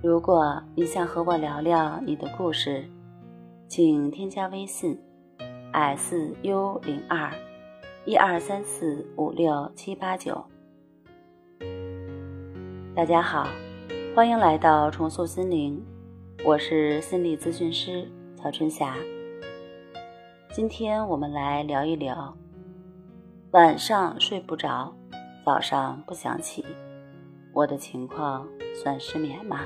如果你想和我聊聊你的故事，请添加微信：s u 零二一二三四五六七八九。大家好，欢迎来到重塑心灵，我是心理咨询师曹春霞。今天我们来聊一聊，晚上睡不着，早上不想起，我的情况算失眠吗？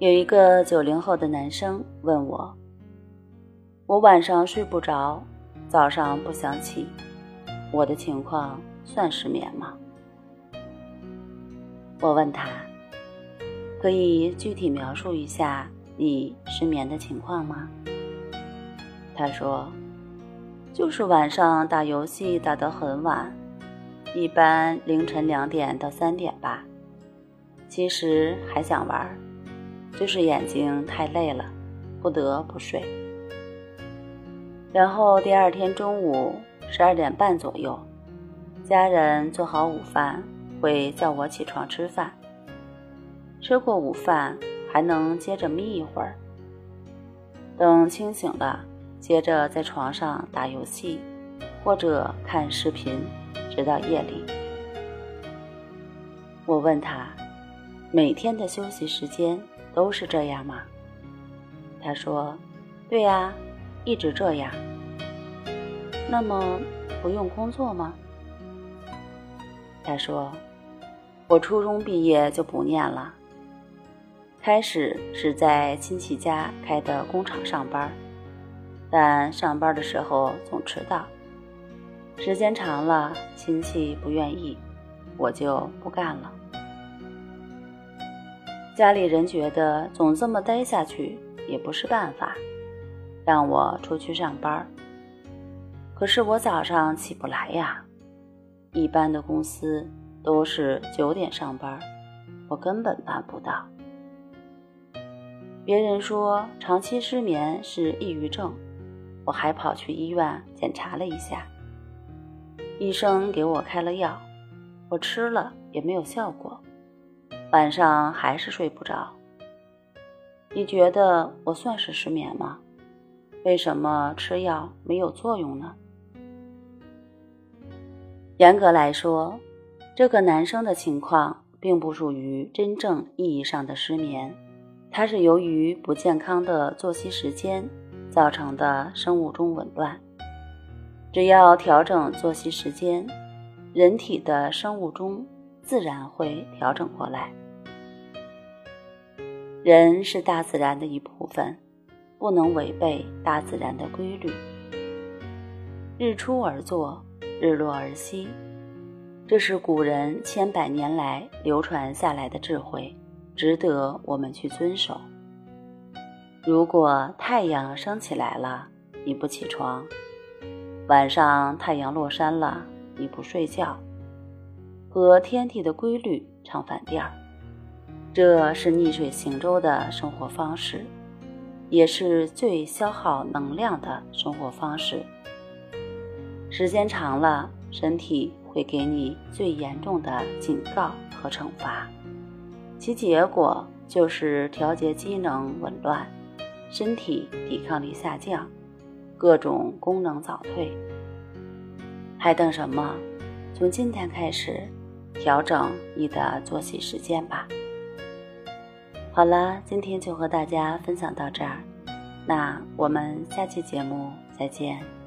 有一个九零后的男生问我：“我晚上睡不着，早上不想起，我的情况算失眠吗？”我问他：“可以具体描述一下你失眠的情况吗？”他说：“就是晚上打游戏打得很晚，一般凌晨两点到三点吧。其实还想玩。”就是眼睛太累了，不得不睡。然后第二天中午十二点半左右，家人做好午饭，会叫我起床吃饭。吃过午饭还能接着眯一会儿，等清醒了，接着在床上打游戏，或者看视频，直到夜里。我问他，每天的休息时间。都是这样吗？他说：“对呀，一直这样。”那么不用工作吗？他说：“我初中毕业就不念了。开始是在亲戚家开的工厂上班，但上班的时候总迟到，时间长了，亲戚不愿意，我就不干了。”家里人觉得总这么待下去也不是办法，让我出去上班。可是我早上起不来呀，一般的公司都是九点上班，我根本办不到。别人说长期失眠是抑郁症，我还跑去医院检查了一下，医生给我开了药，我吃了也没有效果。晚上还是睡不着，你觉得我算是失眠吗？为什么吃药没有作用呢？严格来说，这个男生的情况并不属于真正意义上的失眠，它是由于不健康的作息时间造成的生物钟紊乱。只要调整作息时间，人体的生物钟。自然会调整过来。人是大自然的一部分，不能违背大自然的规律。日出而作，日落而息，这是古人千百年来流传下来的智慧，值得我们去遵守。如果太阳升起来了，你不起床；晚上太阳落山了，你不睡觉。和天地的规律唱反调，这是逆水行舟的生活方式，也是最消耗能量的生活方式。时间长了，身体会给你最严重的警告和惩罚，其结果就是调节机能紊乱，身体抵抗力下降，各种功能早退。还等什么？从今天开始。调整你的作息时间吧。好了，今天就和大家分享到这儿，那我们下期节目再见。